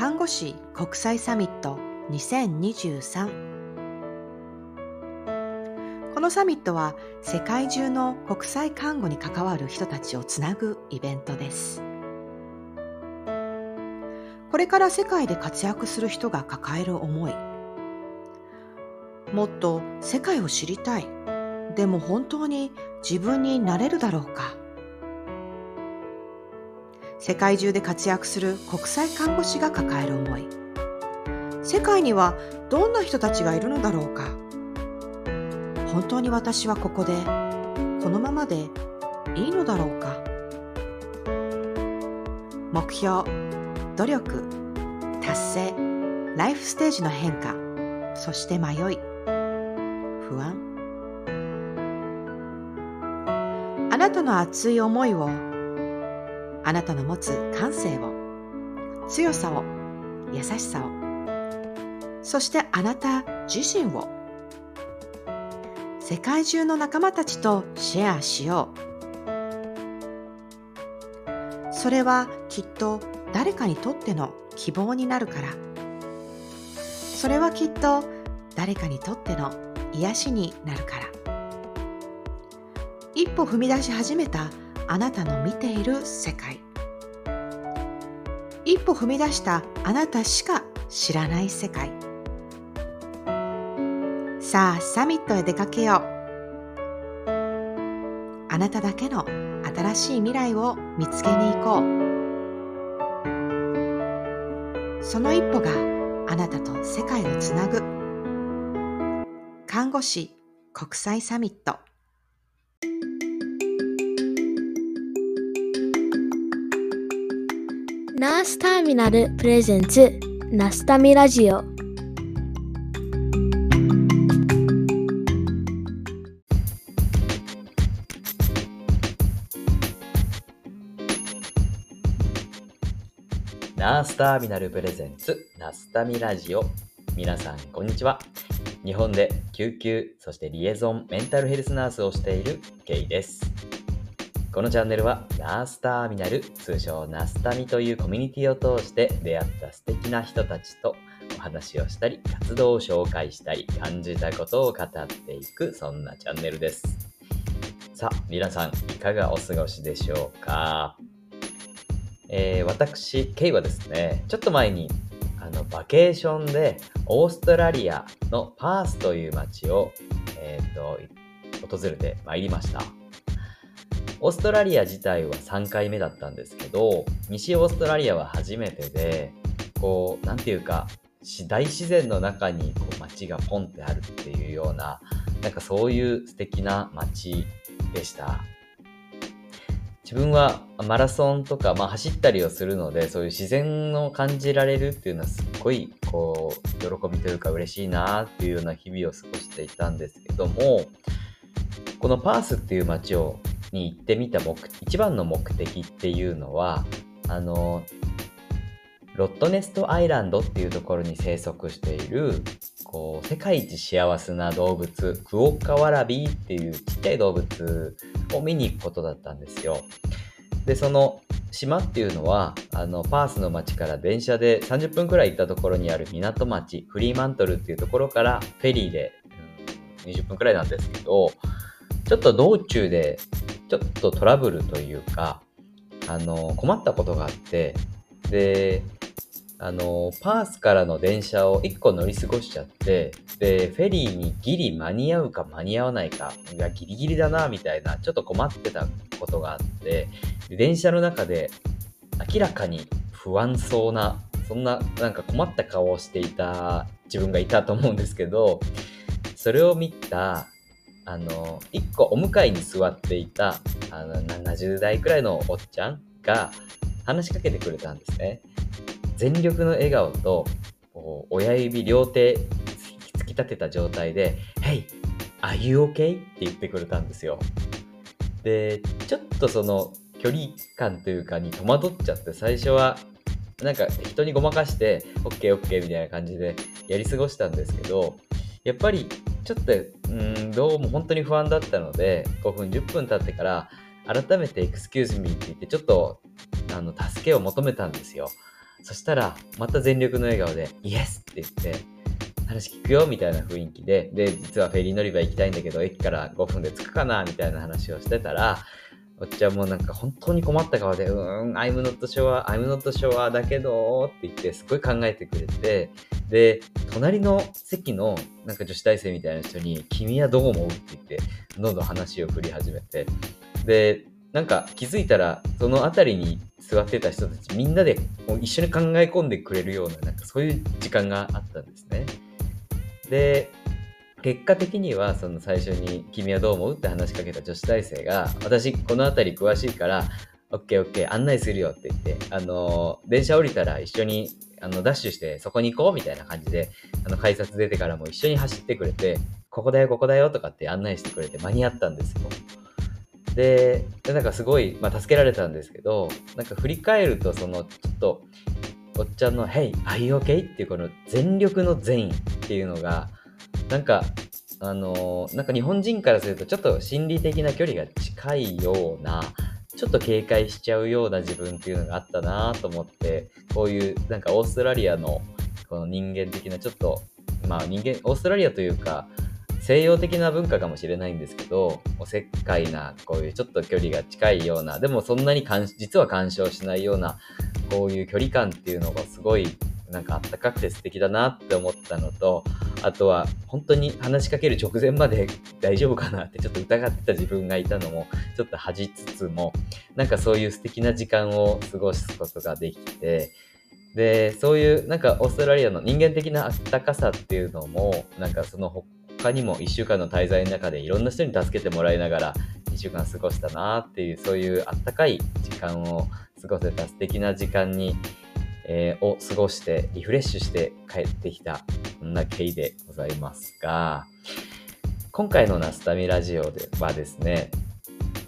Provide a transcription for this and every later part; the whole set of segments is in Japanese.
看護師国際サミット2023このサミットは世界中の国際看護に関わる人たちをつなぐイベントです。これから世界で活躍する人が抱える思い。もっと世界を知りたい。でも本当に自分になれるだろうか。世界中で活躍する国際看護師が抱える思い。世界にはどんな人たちがいるのだろうか。本当に私はここでこのままでいいのだろうか。目標努力達成ライフステージの変化そして迷い不安。あなたの熱い思いをあなたの持つ感性を強さを優しさをそしてあなた自身を世界中の仲間たちとシェアしよう。それはきっと誰かにとっての希望になるから。それはきっと誰かにとっての癒しになるから。一歩踏み出し始めたあなたの見ている世界。歩踏み出したあなたしか知らない世界。さあサミットへ出かけよう。あなただけの新しい未来を見つけに行こう。その一歩があなたと世界をつなぐ。看護師国際サミット。ナースターミナルプレゼンツナスタミラジオ。ナースターミナルプレゼンツナスタミラジオ。皆さんこんにちは。日本で救急そしてリエゾンメンタルヘルスナースをしているケイです。このチャンネルはナースターミナル通称ナスタミというコミュニティを通して出会った素敵な人たちとお話をしたり活動を紹介したり感じたことを語っていくそんなチャンネルですさあ皆さんいかがお過ごしでしょうか？えー、私、ケイはですね、ちょっと前にあのバケーションでオーストラリアのパースという街を、えーと、訪れてまいりました。オーストラリア自体は3回目だったんですけど、西オーストラリアは初めてで、こう、なんていうか、大自然の中にこう街がポンってあるっていうような、なんかそういう素敵な街でした。自分はマラソンとか、まあ、走ったりをするのでそういう自然を感じられるっていうのはすっごいこう喜びというか嬉しいなっていうような日々を過ごしていたんですけどもこのパースっていう街をに行ってみた目一番の目的っていうのはあのロットネストアイランドっていうところに生息しているこう世界一幸せな動物クオッカワラビーっていうちっちゃい動物を見に行くことだったんですよ。でその島っていうのはあのパースの町から電車で30分くらい行ったところにある港町フリーマントルっていうところからフェリーで、うん、20分くらいなんですけどちょっと道中でちょっとトラブルというかあの困ったことがあってであの、パースからの電車を1個乗り過ごしちゃって、で、フェリーにギリ間に合うか間に合わないか、いや、ギリギリだな、みたいな、ちょっと困ってたことがあって、電車の中で明らかに不安そうな、そんな、なんか困った顔をしていた自分がいたと思うんですけど、それを見た、あの、1個お向かいに座っていた、あの、70代くらいのおっちゃんが話しかけてくれたんですね。全力の笑顔と親指両手突き立てた状態で「Hey! Are you okay?」って言ってくれたんですよ。でちょっとその距離感というかに戸惑っちゃって最初はなんか人にごまかして OKOK みたいな感じでやり過ごしたんですけどやっぱりちょっとうんどうも本当に不安だったので5分10分経ってから改めて Excuse me って言ってちょっとあの助けを求めたんですよ。そしたら、また全力の笑顔で、イエスって言って、話聞くよみたいな雰囲気で、で、実はフェリー乗り場行きたいんだけど、駅から5分で着くかなみたいな話をしてたら、おっちゃんもなんか本当に困った顔で、うーん、I'm not sure, I'm not sure だけど、って言ってすごい考えてくれて、で、隣の席のなんか女子大生みたいな人に、君はどう思う？って言って、どんどん話を振り始めて、で、なんか気づいたら、その辺りに座ってた人たちみんなで一緒に考え込んでくれるような、なんかそういう時間があったんですね。で、結果的にはその最初に「君はどう思う?」って話しかけた女子大生が「私この辺り詳しいからオッケーオッケー案内するよ」って言って「あの電車降りたら一緒にあのダッシュしてそこに行こう」みたいな感じであの改札出てからも一緒に走ってくれて「ここだよここだよ」とかって案内してくれて間に合ったんですよ。でなんかすごい、まあ、助けられたんですけどなんか振り返るとそのちょっとおっちゃんの「Hey, are you okay?」っていうこの全力の善意っていうのがなんか、あのー、なんか日本人からするとちょっと心理的な距離が近いような、ちょっと警戒しちゃうような自分っていうのがあったなと思って、こういうなんかオーストラリアのこの人間的なちょっと、まあ人間、オーストラリアというか、西洋的な文化かもしれないんですけど、おせっかいな、こういうちょっと距離が近いような、でもそんなに実は干渉しないような、こういう距離感っていうのがすごいなんかあったかくて素敵だなって思ったのと、あとは本当に話しかける直前まで大丈夫かなってちょっと疑ってた自分がいたのもちょっと恥じつつも、なんかそういう素敵な時間を過ごすことができて、で、そういうなんかオーストラリアの人間的なあったかさっていうのも、なんかその他にも1週間の滞在の中でいろんな人に助けてもらいながら1週間過ごしたなっていう、そういうあったかい時間を過ごせた素敵な時間にえー、を過ごしてリフレッシュして帰ってきた、そんな経緯でございますが、今回のナスタミラジオではですね、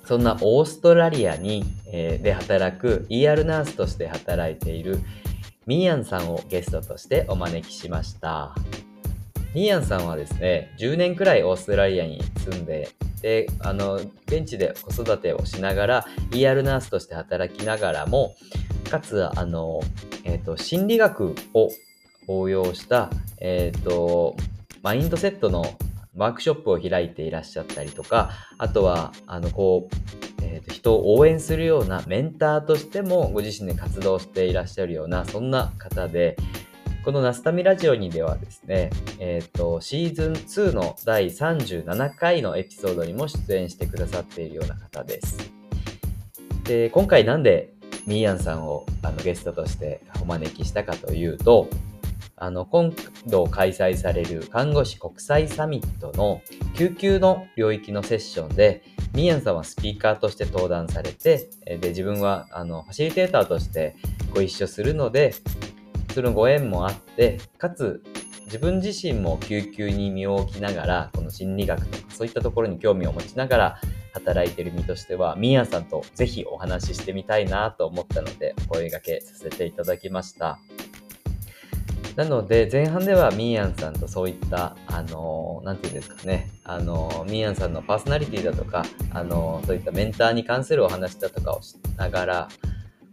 そんなオーストラリアに、えー、で働く ER ナースとして働いているミーヤンさんをゲストとしてお招きしました。ミーヤンさんはですね、10年くらいオーストラリアに住んで、で、あの、現地で子育てをしながら、ER ナースとして働きながらも、かつ、あの、え、ー、と、心理学を応用した、え、ー、と、マインドセットのワークショップを開いていらっしゃったりとか、あとは、あの、こう、えーと、人を応援するようなメンターとしてもご自身で活動していらっしゃるような、そんな方で、このナスタミラジオにではですね、えっ、ー、と、シーズン2の第37回のエピソードにも出演してくださっているような方です。で、今回なんでミーヤンさんをあのゲストとしてお招きしたかというと、あの、今度開催される看護師国際サミットの救急の領域のセッションで、ミーヤンさんはスピーカーとして登壇されて、で、自分はあの、ファシリテーターとしてご一緒するので、そのご縁もあって、かつ、自分自身も救急に身を置きながら、この心理学とかそういったところに興味を持ちながら、働いてる身としては、ミーヤンさんとぜひお話ししてみたいなと思ったので、お声掛けさせていただきました。なので、前半ではミーヤンさんとそういった、あのなんていうんですかね、あのミーヤンさんのパーソナリティだとか、あのそういったメンターに関するお話だとかをしながら、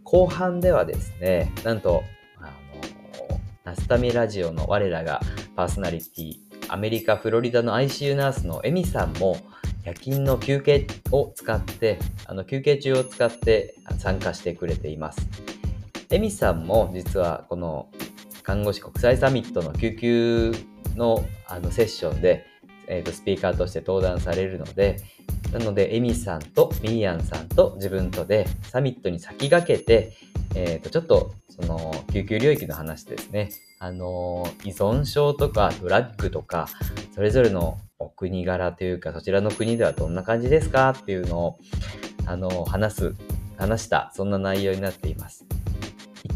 後半ではですね、なんと、ナスタミラジオの我らがパーソナリティ、アメリカ・フロリダの ICU ナースのエミさんも、夜勤の休憩を使って、あの休憩中を使って参加してくれています。エミさんも実はこの看護師国際サミットの救急のあのセッションで、えーと、スピーカーとして登壇されるので、なので、エミさんとミーヤンさんと自分とでサミットに先駆けて、えー、とちょっとその救急領域の話ですね。あの依存症とかドラッグとか、それぞれのお国柄というか、そちらの国ではどんな感じですかっていうのを、あの、話す、話した、そんな内容になっています。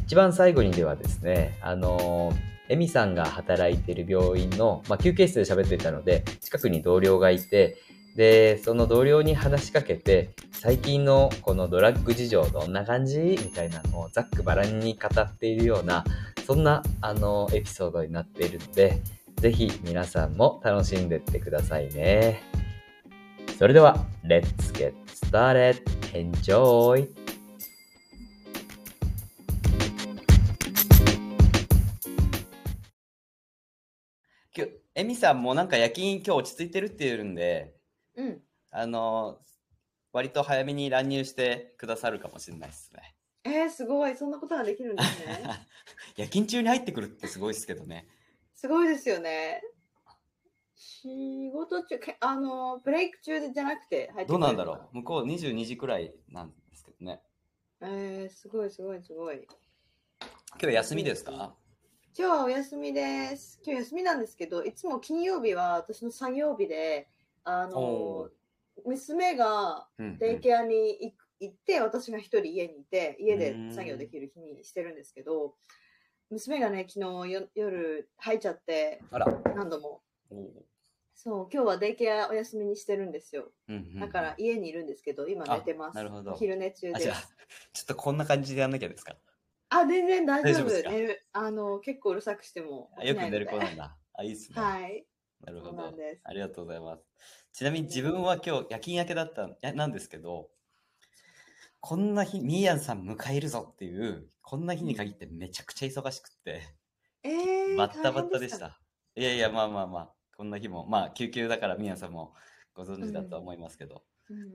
一番最後にではですね、あの、エミさんが働いている病院の、まあ、休憩室で喋っていたので、近くに同僚がいて、で、その同僚に話しかけて、最近のこのドラッグ事情どんな感じ？みたいなのをざっくばらんに語っているような、そんなあのエピソードになっているので、ぜひ皆さんも楽しんでってくださいね。それでは、レッツゲッツターレッエンジョイエミえみさんもなんか夜勤今日落ち着いてるって言うんで、うん。あの、割と早めに乱入してくださるかもしれないですね。えー、すごい。そんなことができるんですね。夜勤中に入ってくるってすごいですけどね。すごいですよね。仕事中、けあの、ブレイク中じゃなくて入ってどうなんだろう向こう22時くらいなんですけどね。う。えー、すごいすごいすごい。今日休みですか？今日はお休みです。今日休みなんですけど、いつも金曜日は私の作業日で、あおの、娘がデイケアに行く行って、私が一人家にいて、家で作業できる日にしてるんですけど、娘がね、昨日よ夜入っちゃって。何度も。そう、今日はデイケアお休みにしてるんですよ。うんうんうんだから家にいるんですけど、今寝てます。あなるほどお昼寝中です。、ちょっとこんな感じでやんなきゃですか？あ、全然大丈夫。大丈夫あの、結構うるさくしても。よく寝る子なんだ。あ、いいっすね。はい。なるほど。ありがとうございます。ちなみに自分は今日夜勤明けだったんやなんですけど、こんな日、ミーヤンさん迎えるぞっていう、こんな日に限ってめちゃくちゃ忙しくって、えー、バッタバッタでした。いやいや、まあまあまあ、こんな日も、まあ、救急だからミーヤンさんもご存知だとは思いますけど、うんうんうん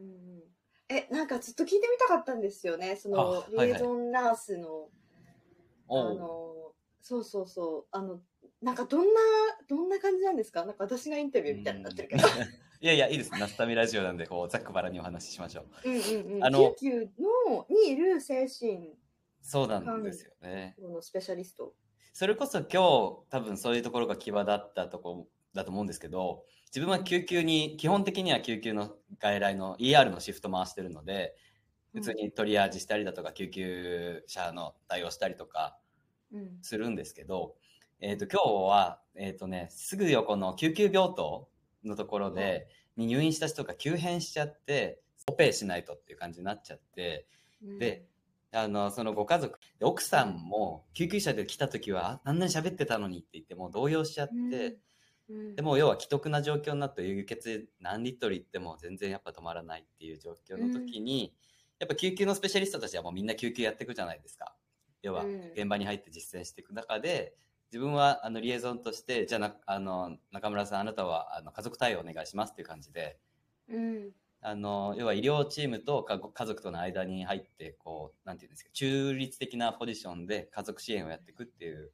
え、なんかずっと聞いてみたかったんですよね。その、リエゾンナースの、あの、そうそうそう、あの、なんかどんな、どんな感じなんですか？なんか私がインタビューみたいになってるけど。いやいや、いいです。ナスタミラジオなんで、こう、ざっくばらんにお話ししましょう。うんうんうん。あの救急の、にいる精神そうなんですよね。のスペシャリスト。それこそ今日多分そういうところが際立ったとこだと思うんですけど自分は救急に基本的には救急の外来の ER のシフト回してるので普通にトリアージしたりだとか救急車の対応したりとかうん。するんですけど、えー、と今日は、えーとね、すぐ横の救急病棟のところで、に入院した人が急変しちゃってオペしないとっていう感じになっちゃってであの、そのご家族、で奥さんも救急車で来た時は、ああんなに喋ってたのにって言って、もう動揺しちゃって、うん、でも要は既得な状況になって輸血何リットルいっても全然やっぱ止まらないっていう状況の時に、やっぱ救急のスペシャリストたちはもうみんな救急やっていくじゃないですか。要はうん。現場に入って実践していく中で、自分はあのリエゾンとして、じゃあなあの中村さん、あなたはあの家族対応お願いしますっていう感じで、うん。あの要は医療チームと家族との間に入ってこうなんていうんですか中立的なポジションで家族支援をやっていくっていう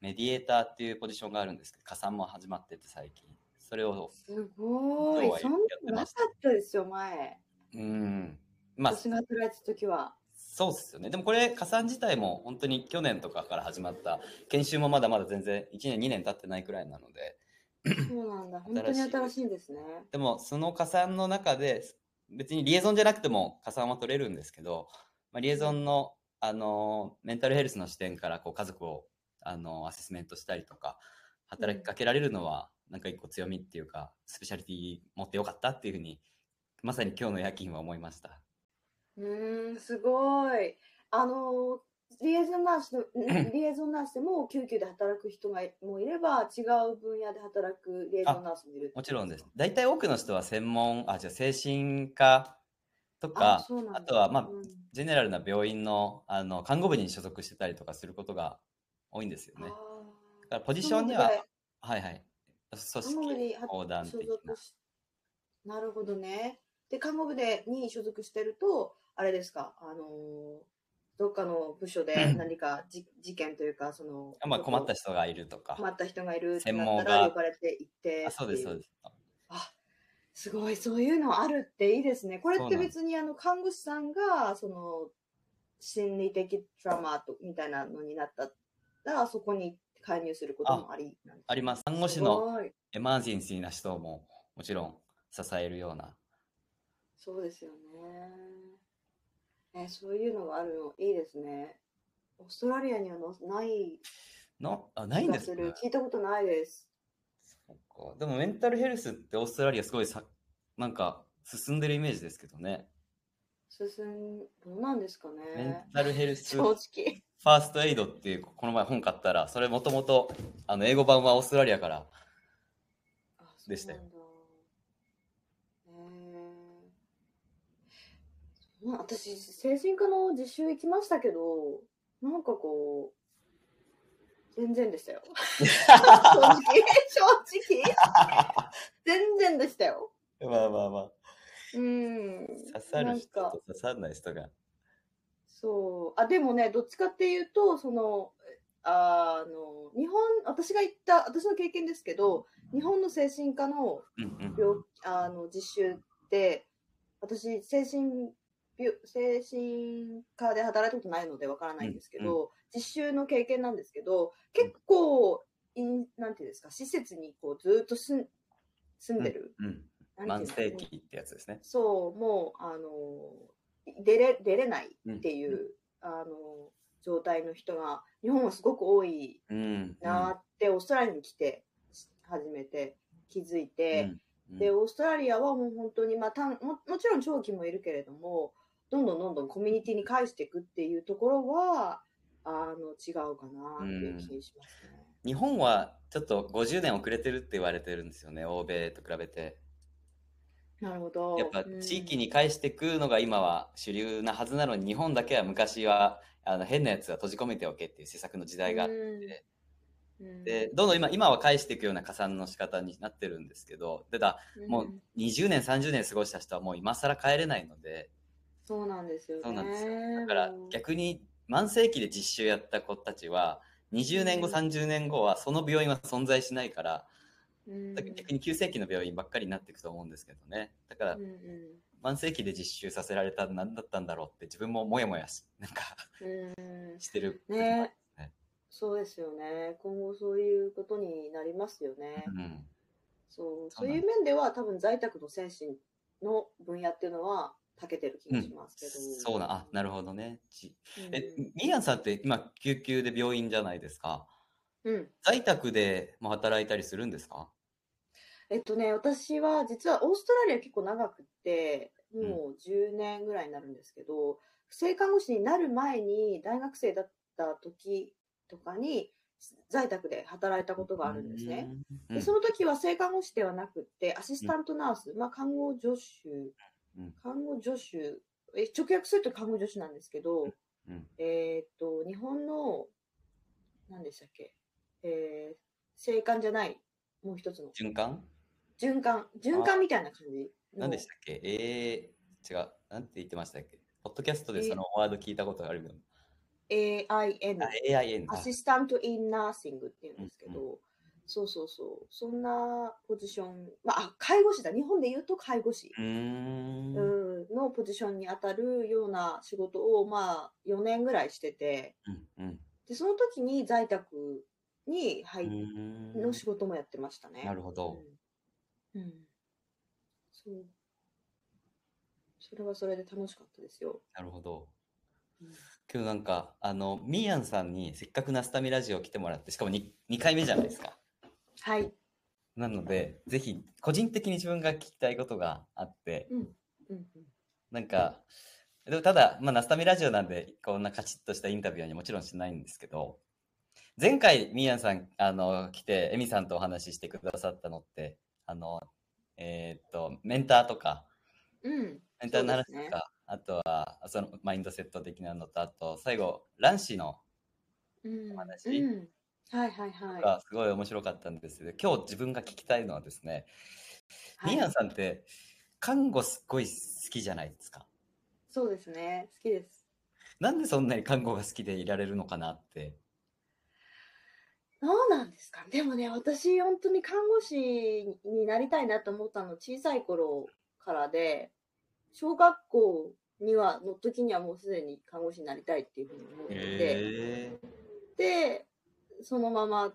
メディエーターっていうポジションがあるんですけど加算も始まってて最近それをすごい。そんなのなかったですよ、前。うんまあ私が働いた時は。そうっすよねでもこれ加算自体も本当に去年とかから始まった研修もまだまだ全然1年2年経ってないくらいなのでそうなんだ。本当に新しいんですね。でもその加算の中で別にリエゾンじゃなくても加算は取れるんですけど、まあ、リエゾンの、あのメンタルヘルスの視点からこう家族を、あのアセスメントしたりとか働きかけられるのはなんか一個強みっていうかスペシャリティ持ってよかったっていうふうにまさに今日の夜勤は思いました。うーん、すごい。あの、リエゾンナースの、リエゾンナースでも救急で働く人がもいれば、違う分野で働くリエゾンナースもいるもちろんです。大体多くの人は専門、あ、じゃあ精神科とか、そうなんだあとはまあうんジェネラルな病院のあの看護部に所属してたりとかすることが多いんですよね。だからポジションには、はいはい。組織横断所的な。なるほどね。で、看護部でに所属してると、あれですか、あのーどっかの部署で何かじ事件というか、その、あまあ困った人がいるとか。困った人がいるって専なっ門がたら呼ばれて行ってあそうです、そうす。です。あ、すごい、そういうのあるっていいですね。これって別にあの看護師さんが、その、心理的トラウマとみたいなのになったら、そこに介入することもありあります。看護師すのエマージェンシーな人ももちろん支えるような。そうですよね。え、そういうのがあるのいいですね。オーストラリアにはのないのあない。んですね。聞いたことないです。そっかでもメンタルヘルスってオーストラリアすごいさなんか進んでるイメージですけどね。進ん、どうなんですかメンね。タルヘルス正フ直。ァーストエイドっていうこの前本買ったらそれもともとあの英語版はオーストラリアからあでしたよそうなんだへえまあ私、精神科の実習行きましたけど、なんかこう、全然でしたよ。正直、正直、全然でしたよ。まあまあまあ。うん。刺さる人と刺さらない人が。そう。あ、でもね、どっちかっていうと、その、あの、日本、私が行った、私の経験ですけど、日本の精神科のうんうん。病あの実習って、私、精神病、精神科で働いたことないのでわからないんですけど、実習の経験なんですけど、結構、いんなんていうんですか、施設にこうずっと住ん住んでる。うん。慢なんていうんですか性期ってやつですね。そう、もう、あの、出れ、出れないっていう、あの、状態の人が、日本はすごく多いうん。なーって、オーストラリアに来て、初めて気づいて、うんで、オーストラリアはもう本当に、まあ、たんももちろん長期もいるけれども、どんどんどんどんコミュニティに返していくっていうところは、あの、違うかなっていう気がしますね。日本はちょっと50年遅れてるって言われてるんですよね、欧米と比べて。なるほど。やっぱうん地域に返していくのが今は主流なはずなのに、日本だけは昔はあの変なやつは閉じ込めておけっていう施策の時代があって、うんでどんどん今今は返していくような加算の仕方になってるんですけど、ただもう20年、30年過ごした人はもう今更帰れないので、そうなんですよね。そうなんですよ。だから逆に慢性期で実習やった子たちは、20年後、うん30年後はその病院は存在しないから、うんだから逆に急性期の病院ばっかりになっていくと思うんですけどね。だからうんうん慢性期で実習させられたら何だったんだろうって自分もモヤモヤしなんかうんしてる。ねねそうですよね。今後そういうことになりますよね。うん。そうそういう面では多分在宅の精神の分野っていうのは長けてる気がしますけど。そうな、あ、なるほどね。え、ミヤンさんって今救急で病院じゃないですか。うん。在宅でも働いたりするんですか？えっとね、私は実はオーストラリア結構長くって、もう10年ぐらいになるんですけど、性看護師になる前に大学生だった時とかに在宅で働いたことがあるんですね。。うんでその時は性看護師ではなくって、アシスタントナース、まあ、看護助手うん、看護助手、え直訳すると看護助手なんですけど、うん。えーっと、日本の、何でしたっけ、えー、性感じゃない、もう一つの、循環？循環、循環みたいな感じ。の。何でしたっけ？えー、違う。なんて言ってましたっけ？ポッドキャストでそのワード聞いたことがあるけど。AIN、あ、AIN だア。シスタント・イン・ナーシングっていうんですけど、うんそうそうそう、そんなポジション、まあ、あ介護士だ、日本で言うと介護士。うーん。うんのポジションに当たるような仕事を、まあ、4年ぐらいしてて、うんうんで、その時に在宅に入の仕事もやってましたね。なるほど。うん。うん。そう。それはそれで楽しかったですよ。なるほど。うん今日なんか、あの、ミーヤンさんにせっかくナスタミラジオ来てもらって、しかも 2, 2回目じゃないですか。はい。なので、ぜひ、個人的に自分が聞きたいことがあって、うん。うん。なんか、でもただ、まあ、ナスタミラジオなんで、こんなカチッとしたインタビューにはもちろんしないんですけど、前回、ミーヤンさん、あの、来て、エミさんとお話ししてくださったのって、あの、えーっと、メンターとか、うん。メンターの話とか、あとは、そのマインドセット的なのと、あと、最後、卵子のうん。お話うん。はいはいはい。がすごい面白かったんですけど、今日自分が聞きたいのはですね、はいミーヤンさんって、看護すっごい好きじゃないですか。そうですね。好きです。なんでそんなに看護が好きでいられるのかなって。どうなんですか？でもね、私、本当に看護師になりたいなと思ったの、小さい頃からで、小学校には、の時にはもうすでに看護師になりたいっていうふうに思ってて、へで、そのまま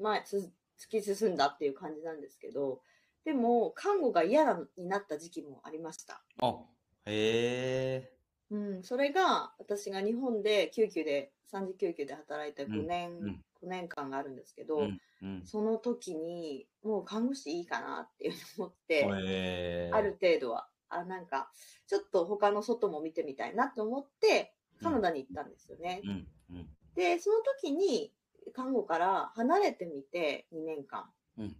前つ突き進んだっていう感じなんですけど、でも、看護が嫌なになった時期もありました。ーあ、へえ。うん、それが私が日本で救急で、3次救急で働いたうん5年、うん5年間があるんですけど、うんうん。その時にもう看護師いいかなっていうふうに思って、ある程度は、あ、なんか、ちょっと他の外も見てみたいなと思って、カナダに行ったんですよね。うんうんで、その時に看護から離れてみて2年間。うん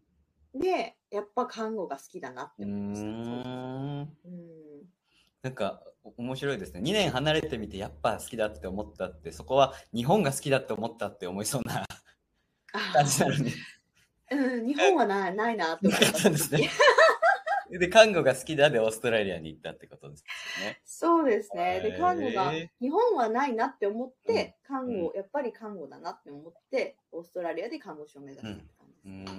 で、やっぱ看護が好きだなって思いました。ん。うん。なんかお面白いですね。2年離れてみてやっぱ好きだって思ったって、そこは日本が好きだって思ったって思いそうな感じなのに。うん、日本はないないなって思ったんですね。で、看護が好きだでオーストラリアに行ったってことですね。そうですね。で、看護が日本はないなって思って、看護、やっぱり看護だなって思って、オーストラリアで看護師を目指したって感じうーです。ん。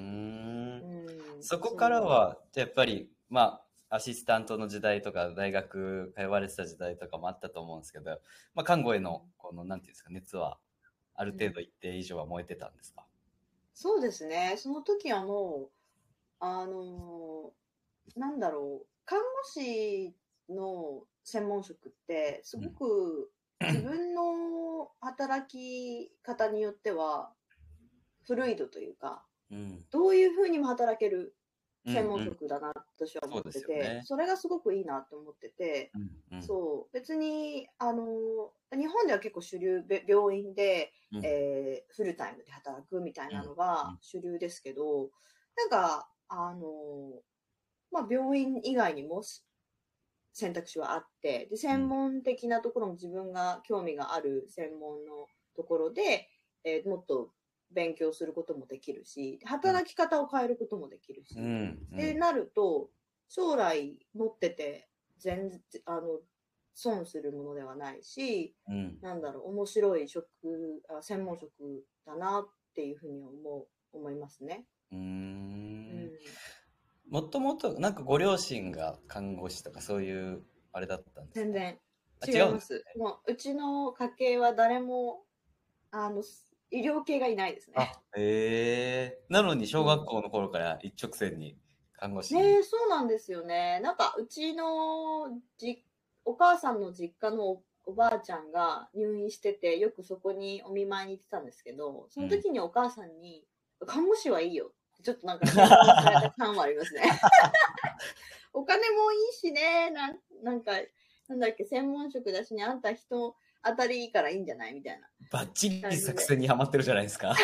うんそこからは、じゃあやっぱり、まあ、アシスタントの時代とか、大学通われてた時代とかもあったと思うんですけど、まあ、看護への、この、なんていうんですか、熱は、ある程度一定以上は燃えてたんですか、そうですね。その時はもう、あのーなんだろう、看護師の専門職って、すごく自分の働き方によっては、フルイドというか、うん。どういうふうにも働ける専門うん。職だな、私は思ってて、そね。それがすごくいいなって思ってて、うんうん。そう、別に、あのー日本では結構主流、べ病院で、うん。えーフルタイムで働くみたいなのうんが主流ですけど、なんか、あのーまあ、病院以外にもし選択肢はあって、で、専門的なところも自分が興味がある専門のところで、えーもっと勉強することもできるし、働き方を変えることもできるし、うん。うん。ってなると、将来持ってて全然、あの、損するものではないし、うん。なんだろう、面白い職、あ専門職だなっていうふうに思う、思いますね。うん。もともと、なんかご両親が看護師とかそういう、あれだったんですか？全然あ違いま違うんですす。もう、うちの家系は誰も、あの、医療系がいないですね。あ、へえ。なのに小学校の頃から一直線に看護師に。ねえ、そうなんですよね。なんか、うちのじ、お母さんの実家のおおばあちゃんが入院してて、よくそこにお見舞いに行ってたんですけど、その時にお母さんに、看護師はいいよちょっとなんか、感はありますね。お金もいいしね、なんなんか、なんだっけ、専門職だしね、あんた人当たりいいからいいんじゃないみたいな。バッチリ作戦にはまってるじゃないですか。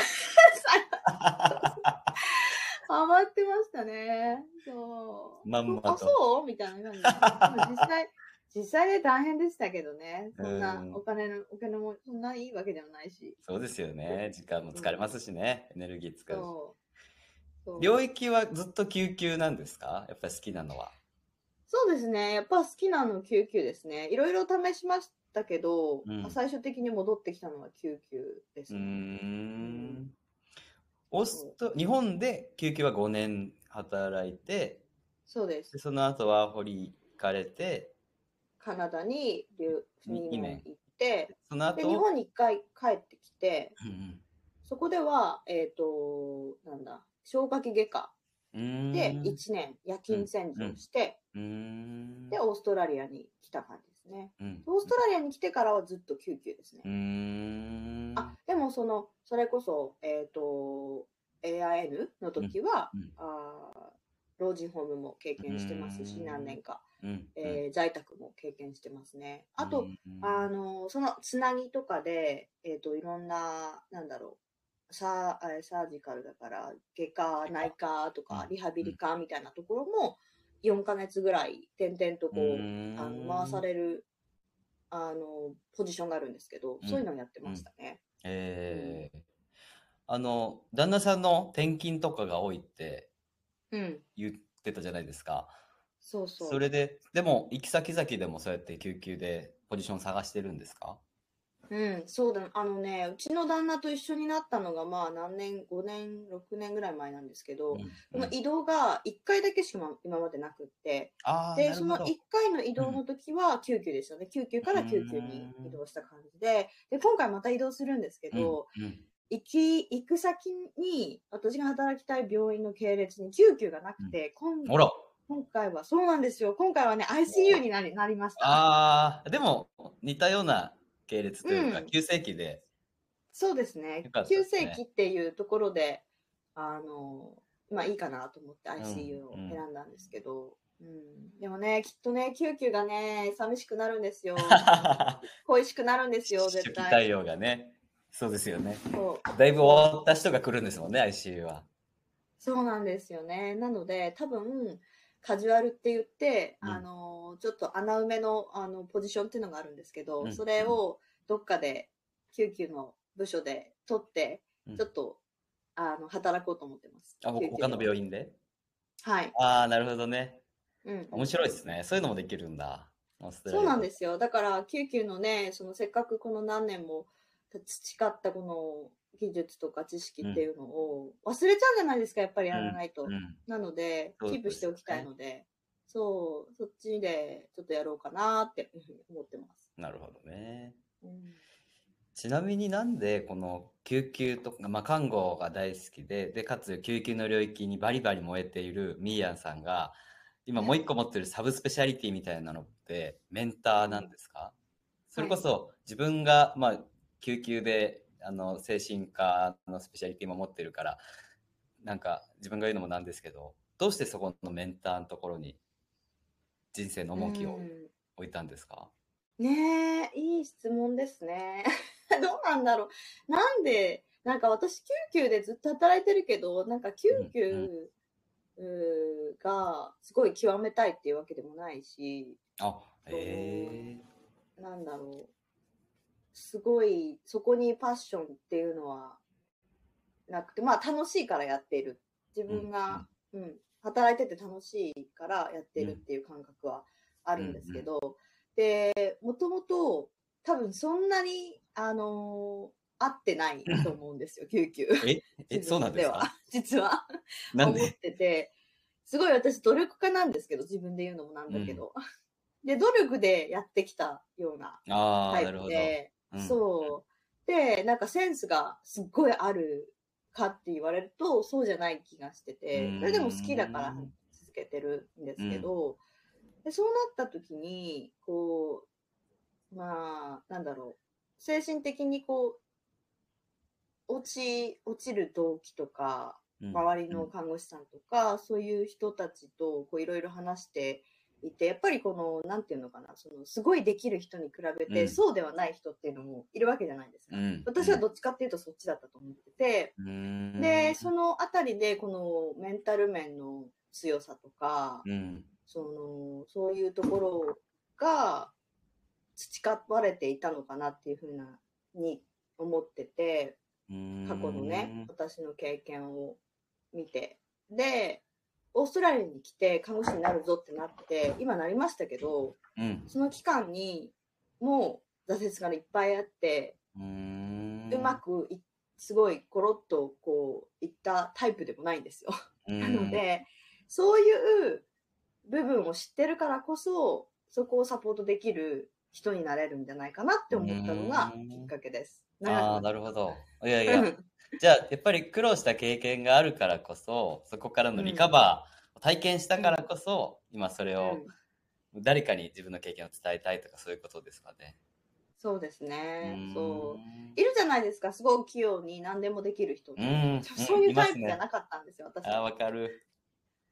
ハマってましたね。そう。まんまとあ、そう？みたいな実際、実際で大変でしたけどね。そんなうんお金の、お金もそんないいわけではないし。そうですよね。時間も疲れますしね。エネルギー使うし。領域はずっと救急なんですか？やっぱり好きなのは。そうですね。やっぱ好きなの救急ですね。いろいろ試しましたけど、うん最終的に戻ってきたのは救急ですうーね。ん。オースト日本で救急は5年働いて、そうですで。その後は堀行かれて、カナダに留に2 2年年行って、で、その後日本に一回帰ってきて、うんそこでは、えっ、と、なんだ、消化器外科。で1年夜勤洗浄をして、で、オーストラリアに来た感じですね。うん。オーストラリアに来てからはずっと救急ですね。あ、でもその、それこそ、えっ、と、AIN の時は、うん。あー老人ホームも経験してますし、うん。何年か、うん。えー在宅も経験してますね。あと、うん。あの、そのつなぎとかで、えっ、と、いろんな、なんだろう、サーえーサージカルだから、外科、内科とかう、ん。リハビリ科みたいなところも、4ヶ月ぐらい、点々とこう、うん。あの回される、あの、ポジションがあるんですけど、うん。そういうのをやってましたね。えー。あの旦那さんの転勤とかが多いってうん、言ってたじゃないですか。そうそう。それででも行き先々でもそうやって救急でポジション探してるんですか？うん、そうだ。あのね、うちの旦那と一緒になったのが、まあ何年、5年、6年ぐらい前なんですけど、うんその移動が1回だけしか今までなくって、で、そのなるほど1回の移動の時は救急でしたね。救急から救急に移動した感じで、で、今回また移動するんですけど、うんうん行き、行く先に、私が働きたい病院の系列に救急がなくて、今ほら今回は、そうなんですよ。今回はね、ICU になりなりました。あーでも似たような系列というか、うん。急性期で。そうですね。ね。性期っていうところで、あの、まあいいかなと思って ICU をうん選んだんですけど、うん。でもね、きっとね、救急がね、寂しくなるんですよ。恋しくなるんですよ、絶対。対。応がね。そうですよね。だいぶ終わった人が来るんですもんね ICU は。そうなんですよね。なので、多分、カジュアルって言って、うんあの、ちょっと穴埋めの、あの、ポジションっていうのがあるんですけど、うんそれをどっかで、救急の部署で取って、うんちょっと、あの働こうと思ってます。あ、他の病院で？はい。ああ、なるほどね。うん、面白いですね。そういうのもできるんだ。そうなんですよ。だから、救急のね、そのせっかくこの何年も培ったこの技術とか知識っていうのを忘れちゃうじゃないですか、やっぱりやらないと。うん。なので、キープしておきたいので、そう、そっちでちょっとやろうかなって思ってます。なるほどね。うんちなみになんでこの救急とか、まあ、看護が大好きで、で、かつ救急の領域にバリバリ燃えているミーヤンさんが、今もう一個持ってるサブスペシャリティみたいなのってメンターなんですか？それこそ自分が、まあ、救急であの精神科のスペシャリティも持ってるから、なんか自分が言うのもなんですけど、どうしてそこのメンターのところに人生の重きをうん置いたんですか？ねえ、いい質問ですね。どうなんだろう。なんで、なんか私救急でずっと働いてるけど、なんか救急、がすごい極めたいっていうわけでもないし、あ、へえ。なんだろう。すごい、そこにパッションっていうのはなくて、まあ楽しいからやってる。自分が、うん、働いてて楽しいからやってるっていう感覚はあるんですけど、で、もともと多分そんなに、あのー合ってないと思うんですよ、救急。え、え、そうなんですはか？実は。思ってて、すごい私努力家なんですけど、自分で言うのもなんだけど。で、努力でやってきたようなああ、タイ。プで、うん。そう。で、なんかセンスがすっごいあるかって言われると、そうじゃない気がしてて。うん、それでも好きだから続けてるんですけど、でそうなった時に、こう、まあ、なんだろう、精神的にこう、落ち、落ちる動機とか、うん。周りの看護師さんとか、そういう人たちとこういろいろ話していて、やっぱりこの、なんていうのかな、そのすごいできる人に比べて、うん。そうではない人っていうのもいるわけじゃないですか。うん。私はどっちかっていうとそっちだったと思ってて、うん。で、そのあたりでこのメンタル面の強さとか、うん。その、そういうところが培われていたのかなっていうふうな、に思ってて、うん。過去のね、私の経験を見て。で、オーストラリアに来て看護師になるぞってなって、今なりましたけど、うんその期間にもう挫折がいっぱいあって、うまくい、すごいコロッとこういったタイプでもないんですよ。なので、そういう部分を知ってるからこそ、そこをサポートできる人になれるんじゃないかなって思ったのがうんきっかけです。ああ、なるるほど。いやいや、じゃあ、やっぱり苦労した経験があるからこそ、そこからのリカバーを体験したからこそ、今それを誰かに自分の経験を伝えたいとかそういうことですかね。そうですね。んそう。いるじゃないですか、すごい器用に何でもできる人。そういうタイプじゃいなかったんですよ、すねあー、は。わかる。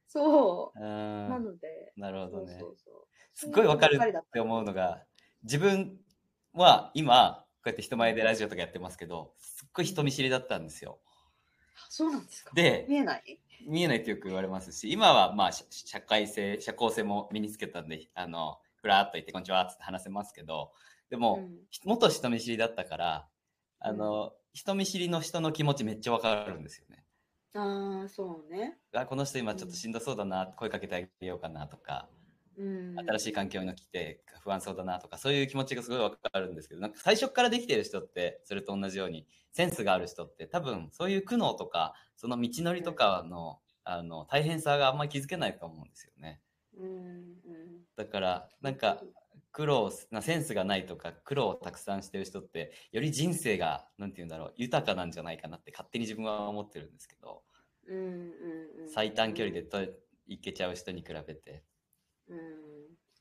そうう。ん。なので、なるほどね。そうそうそう。すっごいわかるって思うのが、自分は今、こうやって人前でラジオとかやってますけど、すっごい人見知りだったんですよ。あそうなんですか？で見えない？見えないってよく言われますし、今はまあ社社会性、社交性も身につけたんで、あの、ふらーっと言ってこんにちはって話せますけど、でも、うん元人見知りだったから、あの、人見知りの人の気持ちめっちゃわかるんですよね。ああ、そうね。あこの人今ちょっとしんどそうだな、声かけてあげようかなとか、うん。新しい環境に来て不安そうだなとか、そういう気持ちがすごいわかるんですけど、なんか最初からできてる人って、それと同じように、センスがある人って、多分そういう苦悩とか、その道のりとかの、あの、大変さがあんまり気づけないと思うんですよね。うんうん。だから、なんか、苦労なセンスがないとか苦労をたくさんしてる人ってより人生がなんて言うんだろう豊かなんじゃないかなって勝手に自分は思ってるんですけどうんうんうん。最短距離でと行けちゃう人に比べてうん。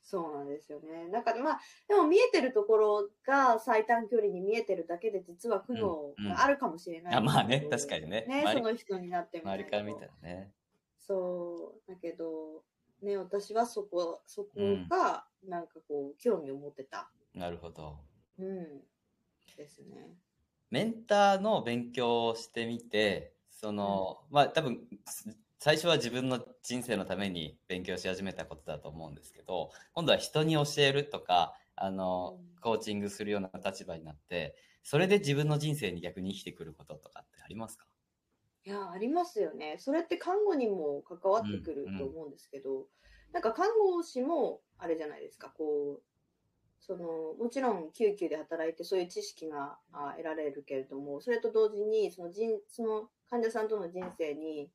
そうなんですよね。なんかまあ、でも見えてるところが最短距離に見えてるだけで実は苦悩があるかもしれない、あまあね確かにねね、その人になってみたい周りから見たらねそう。だけど、ね、私はそこ、そこが、なんかこう、興味を持ってた。なるほどうん。ですね。メンターの勉強をしてみてその、まあ多分最初は自分の人生のために勉強し始めたことだと思うんですけど今度は人に教えるとかあの、うん。コーチングするような立場になってそれで自分の人生に逆に生きてくることとかってありますか？いや、ありますよね。それって看護にも関わってくると思うんですけど、なんか看護師もあれじゃないですか、こう、そのもちろん救急で働いてそういう知識があ得られるけれども、それと同時にその人その患者さんとの人生に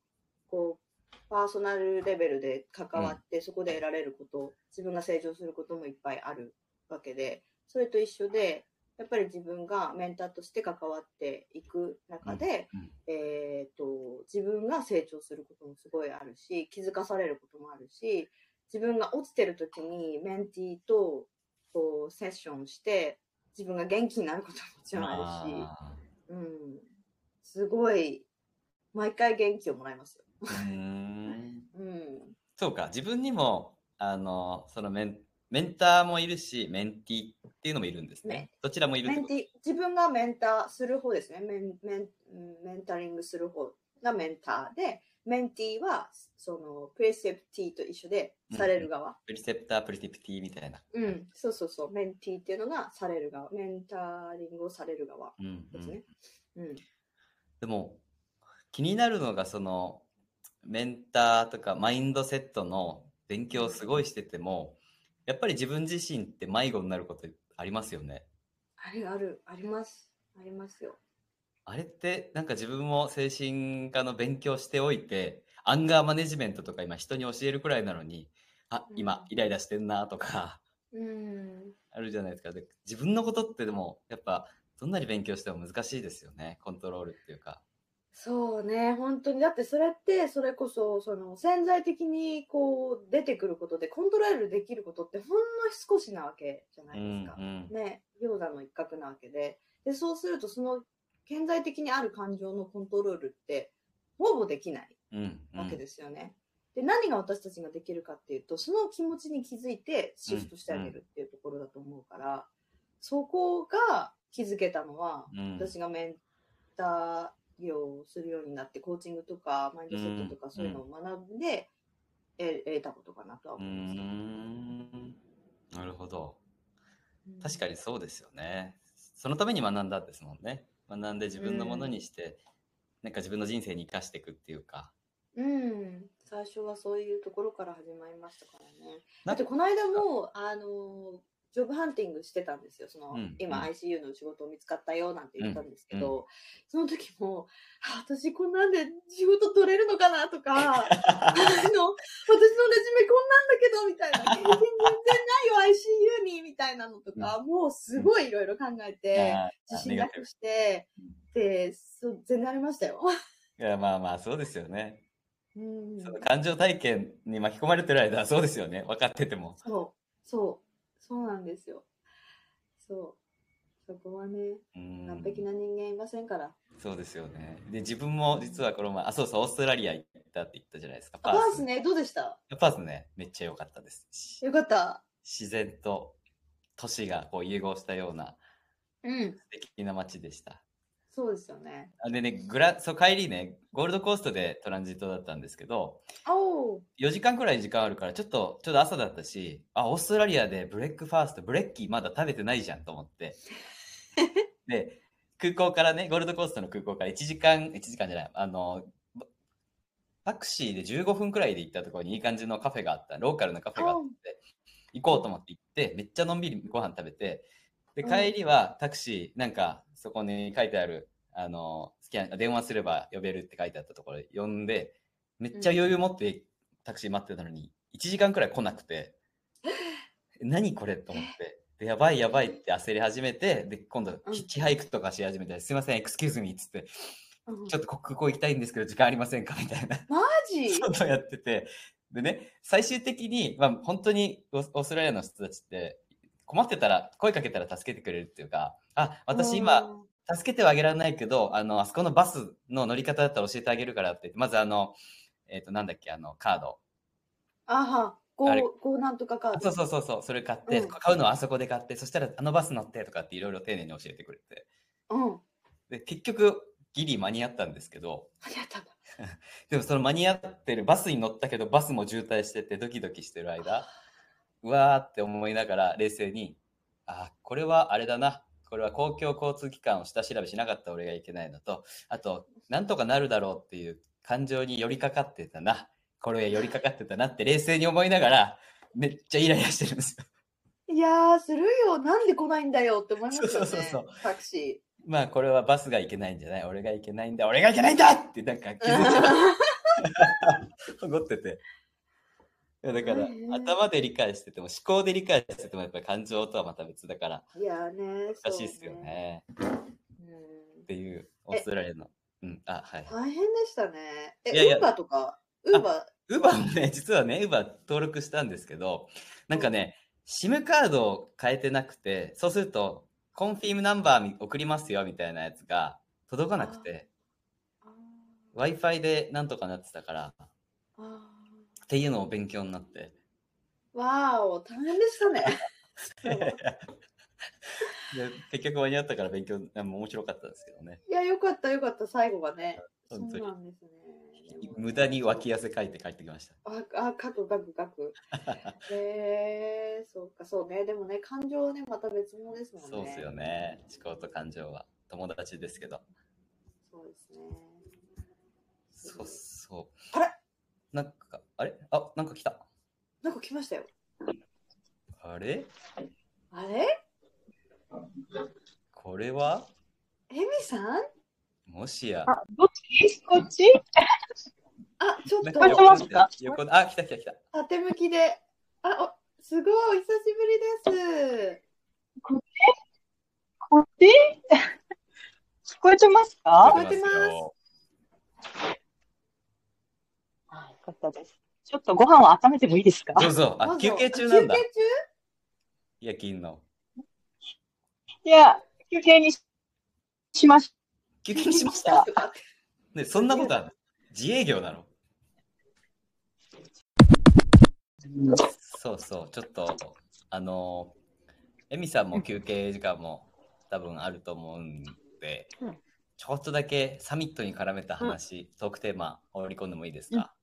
こうパーソナルレベルで関わって、そこで得られること、自分が成長することもいっぱいあるわけで、それと一緒で、やっぱり自分がメンターとして関わっていく中で、うんうん。えー、と自分が成長することもすごいあるし気づかされることもあるし自分が落ちてる時にメンティーとこうセッションして自分が元気になることももちろんあるし、あうん、すごい毎回元気をもらいますよ。ーうーん。うん、そうか、自分にも、あの、そのメン、メンターもいるし、メンティっていうのもいるんですね。ね。どちらもいる自分がメンターする方ですね。メンメンうんメンタリングする方がメンターでメンティーはそのプレセプティと一緒でされる側。プリセプター、プリセプティみたいな。うん、そうそうそう、メンティーっていうのがされる側、メンタリングをされる側うんうんですね。うん。でも、気になるのが、その、メンターとかマインドセットの勉強をすごいしてても、やっぱり自分自身って迷子になることありますよね。あるある、あります。ありますよ。あれって、なんか自分も精神科の勉強しておいて、アンガーマネジメントとか今人に教えるくらいなのに、あ、今イライラしてんなとか、うん。あるじゃないですか。で自分のことってでも、やっぱ、どんなに勉強しても難しいですよね。コントロールっていうか。そうね、本当に。だってそれって、それこそ、その潜在的にこう出てくることでコントロールできることってほんの少しなわけじゃないですか。うんね、氷山の一角なわけで。で、そうすると、その顕在的にある感情のコントロールって、ほぼできない。うん。うん。わけですよね。で何が私たちができるかっていうとその気持ちに気づいてシフトしてあげるっていうところだと思うから、そこが気づけたのは、うん私がメンター業をするようになってコーチングとかマインドセットとかうんそういうのを学んで、え得たことかなとは思います。ん。なるほど。うん確かにそうですよね。そのために学んだんですもんね。学んで自分のものにして、なんか自分の人生に生かしていくっていうか。うん、最初はそういうところから始まりましたからね。だなってこの間も、あの、ジョブハンティングしてたんですよ。その、うん今うん ICU の仕事見つかったよなんて言ったんですけど、うんその時も、あ私こんなんで仕事取れるのかなとか、あの、私のレジュメこんなんだけど、みたいな、経験全然ないよ ICU に、みたいなのとか、もうすごいいろいろ考えて、自信なくしてうん、で、そう全然ありましたよ。いや、まあまあ、そうですよね。うんその感情体験に巻き込まれてる間はそうですよね。分かってても。そう、そう、そうなんですよ。そう、そこはね、うん完璧な人間いませんから。そうですよね。で、自分も実はこの前、あ、そうそう、オーストラリア行ったって言ったじゃないですか。あパースね、どうでした？パースね、めっちゃ良かったです。しよかった。自然と都市がこう融合したようなうん、素敵な街でした。そうですよね。あでね、グラ、そう、帰りね、ゴールドコーストでトランジットだったんですけど、おお、4時間くらい時間あるから、ちょっと、ちょうど朝だったし、あ、オーストラリアで breakfast、brekkie まだ食べてないじゃんと思って。で、空港からね、ゴールドコーストの空港から1時間、1時間じゃない、あの、バタクシーで15分くらいで行ったところにいい感じのカフェがあった、ローカルのカフェがあって、行こうと思って行って、めっちゃのんびりご飯食べて、で、うん。帰りはタクシー、なんか、そこに書いてある、あの、スキャン、電話すれば呼べるって書いてあったところで呼んで、めっちゃ余裕持ってタクシー待ってたのに、1時間くらい来なくて、何これと思って、でやばいやばいって焦り始めて、で、今度、うん。ヒッチハイクとかし始めて、すいません、エクスキューズミーっつって、うん。ちょっとこ空港行きたいんですけど、時間ありませんかみたいな。マジ？ことをやってて、でね、最終的に、まあ、本当にオーストラリアの人たちって、困ってたら、声かけたら助けてくれるっていうか、あ、私今、、助けてはあげられないけど、あの、あそこのバスの乗り方だったら教えてあげるからってまずあの、えっ、と、なんだっけ、あの、カード。あは、こう、こうなんとかカード。そうそうそうそう、それ買って、うん買うのはあそこで買って、そしたらあのバス乗ってとかっていろいろ丁寧に教えてくれて。うん。で、結局、ギリ間に合ったんですけど、ありがとう。でもその間に合ってるバスに乗ったけど、バスも渋滞しててドキドキしてる間、うわーって思いながら冷静に、あ、これはあれだな。これは公共交通機関を下調べしなかった俺がいけないのと、あと、なんとかなるだろうっていう感情に寄りかかってたな。これへ寄りかかってたなって 冷静に思いながら、めっちゃイライラしてるんですよ。いやー、するよ。なんで来ないんだよって思いますよね。そうそうそうそうタクシまあこれはバスがいけないんじゃない？俺がいけないんだ俺がいけないんだってなんか気づいてー。怒ってて。いやだから大変頭で理解してても思考で理解しててもやっぱり感情とはまた別だからいやーね。難しいですよね。ね。っていうオーストラリアの。うん、あ、はい。うん大変でしたね。え、いやいやウーバーとか、ウーバウーバーもね、実はね、ウーバー登録したんですけど、なんかね、SIM カードを変えてなくて、そうすると、コンフィームナンバー送りますよみたいなやつが届かなくて、ー。Wi-Fi でなんとかなってたから、っていうのを勉強になって。わーお、大変でしたね。で結局間に合ったから勉強、面白かったですけどね。いや、よかったよかった、最後がね。そうなんですね。無駄に脇汗かいて帰ってきました。あ、あ、書く書く書く。へえー、そうか、そうね。でもね、感情はね、また別物ですもんね。そうですよね。思考と感情は友達ですけど。そうですね。そうそう。あれ？なんか、あれ？あ、なんか来た。なんか来ましたよ。あれ？あれ？これは？エミさん？もしや。あ、どっち？こっち？あ、ちょっとなんか聞こえてますか横横あ、来た来た来た。縦向きで。あ、お、すごい、お久しぶりです。こっち？聞こえてますか？聞こえてますよあよかったです。ちょっとご飯を温めてもいいですか？どうぞ。あ、休憩中なんだ休。憩中？夜勤の。いや、休憩にししまし休憩しました？ね、そんなことある自営業なのそうそう。ちょっと、あの、エミさんも休憩時間も多分あると思うんで、うんちょっとだけサミットに絡めた話、トークテーマ放り込んでもいいですか、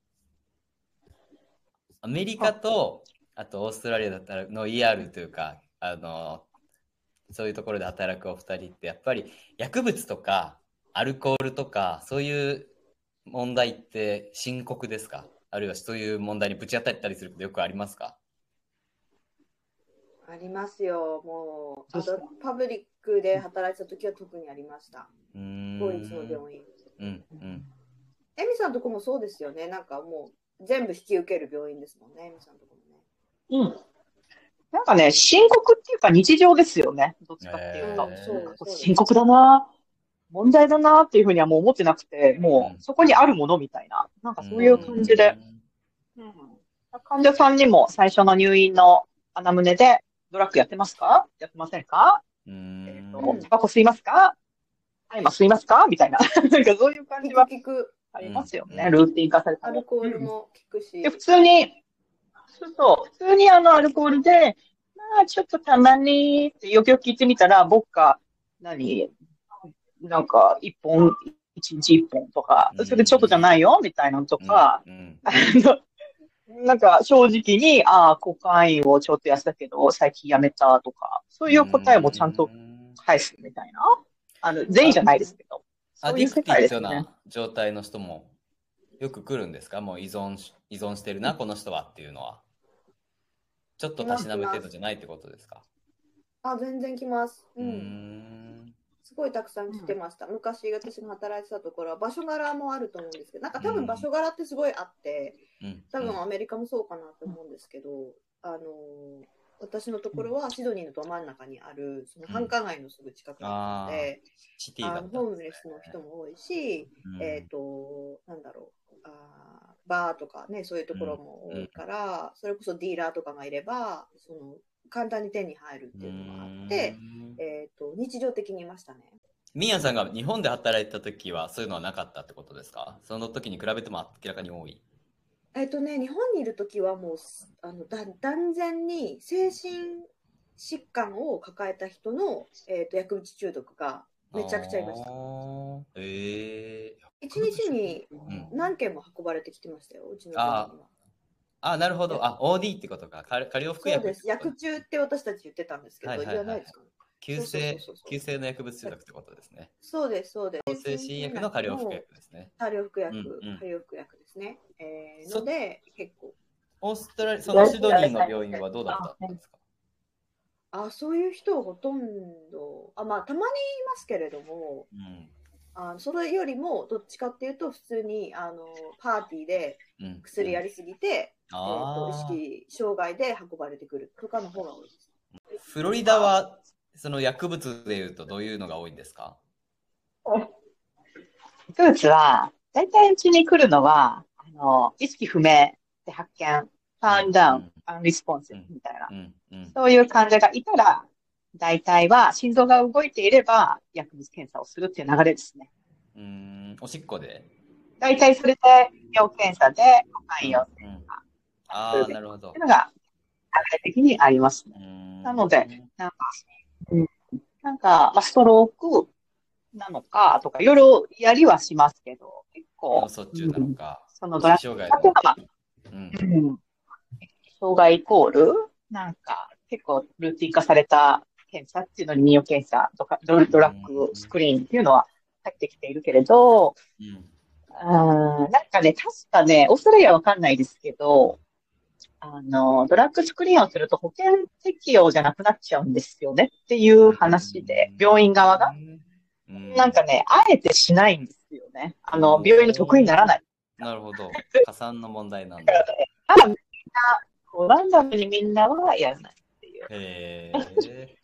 アメリカと、あとオーストラリアだったらの ER というか、あの、そういうところで働くお二人って、やっぱり薬物とかアルコールとか、そういう問題って深刻ですか？あるいはそういう問題にぶち当たったりすることよくありますか？ありますよ、もう。あと、パブリックで働いてた時は特にありました。うーん。ドイツの病院。うんうん。エミさんのとこもそうですよね。なんかもう、全部引き受ける病院ですもんね、エミさんのとこもね。うん。なんかね、深刻っていうか日常ですよね。どっちかっていうと。えーそう深刻だな、問題だなっていうふうにはもう思ってなくて、もうそこにあるものみたいな、なんかそういう感じで。うん患者さんにも最初の入院の穴胸で、ドラッグやってますか？やってませんか？うーん。えっ、うんと、タバコ吸いますか？大麻吸いますか？みたいな。なんかそういう感じは聞く、ありますよね。うん。ルーティン化されたアルコールも聞くし。で、普通に、そうそう、普通にあのアルコールで、まあちょっとたまにってよくよく聞いてみたら、僕か、何、なんか一本、一日一本とか、うん。それでちょっとじゃないよ？みたいなのとか、うん。あの、なんか正直に、ああ、コカインをちょっとやってたけど、最近やめたとか、そういう答えもちゃんとうん返すみたいな。あの、全員じゃないですけど。アディクティブ界ですね。な状態の人もよく来るんですか？もう依存し依存してるな、この人はっていうのは。ちょっとたしなむ程度じゃないってことですか？あ、全然来ます。うーうん。ん。すごいたくさん来てました。昔私が働いてたところは場所柄もあると思うんですけど、なんか多分場所柄ってすごいあって、うん。多分アメリカもそうかなと思うんですけど、あのー私のところはシドニーのど真ん中にあるその繁華街のすぐ近くなので、シティだあのホームレスの人も多いし、うん。えっ、と、なんだろう、あーバーとかね、そういうところも多いから、それこそディーラーとかがいれば、その簡単に手に入るっていうのがあって、うん。えっ、と、日常的にいましたね。ミーヤさんが日本で働いてた時はそういうのはなかったってことですか？その時に比べても明らかに多い。えっ、とね、日本にいるときはもうすあのだ断然に精神疾患を抱えた人の、えー、と薬物中毒がめちゃくちゃいましたあ。ーええ一日にうん何件も運ばれてきてましたよ、うちの病院には。あ、なるほど。あ、OD ってことか。過過量服薬そうです。薬中って私たち言ってたんですけど、はいはいはい言わないですかね。急そう性急性の薬物中毒ってことですね。そうです、そうです。向精神薬の過量服薬ですね。過量服薬、うんうん過量服薬ですね。えー、そので、結構。オーストラリア、そのシドニーの病院はどうだったんですか？あ、そういう人ほとんど、あ、まあ、たまにいますけれども、うん。あそれよりも、どっちかっていうと、普通に、あの、パーティーでうん、薬やりすぎて、えー、あとー意識障害で運ばれてくるとかの方が多いです。フロリダはその薬物でいうとどういうのが多いんですか？ブーツは、大体うちに来るのは、あの、意識不明で発見、ファウンダウン、アンリスポンスみたいな。う、ん。うん。そういう患者がいたら、大体は心臓が動いていれば薬物検査をするっていう流れですね。うーん。おしっこで、大体それで尿検査でコカイン陽性うん、ああなるほどっていうのが流れ的にありますね。なのでなんか、うん、なんか、まあ、ストロークなのかとか、いろいろやりはしますけど、結構脳、卒中なのか、そのドラッ障害グなの。か、っていうん。うん、障害イコール、なんか、結構ルーティン化された検査っていうのに、尿検査とか、ドドラッグスクリーンっていうのは入ってきているけれど、うん。うん、なんかね、確かね、オーストラリアはわかんないですけど、あの、ドラッグスクリーンをすると保険適用じゃなくなっちゃうんですよねっていう話で、病院側が、うん。なんかね、あえてしないんですよね。あの、病院の得意にならない。なるほど。加算の問題なんだ。かだらね、あみんな、こうランダムにみんなはやらないっていう、へえ。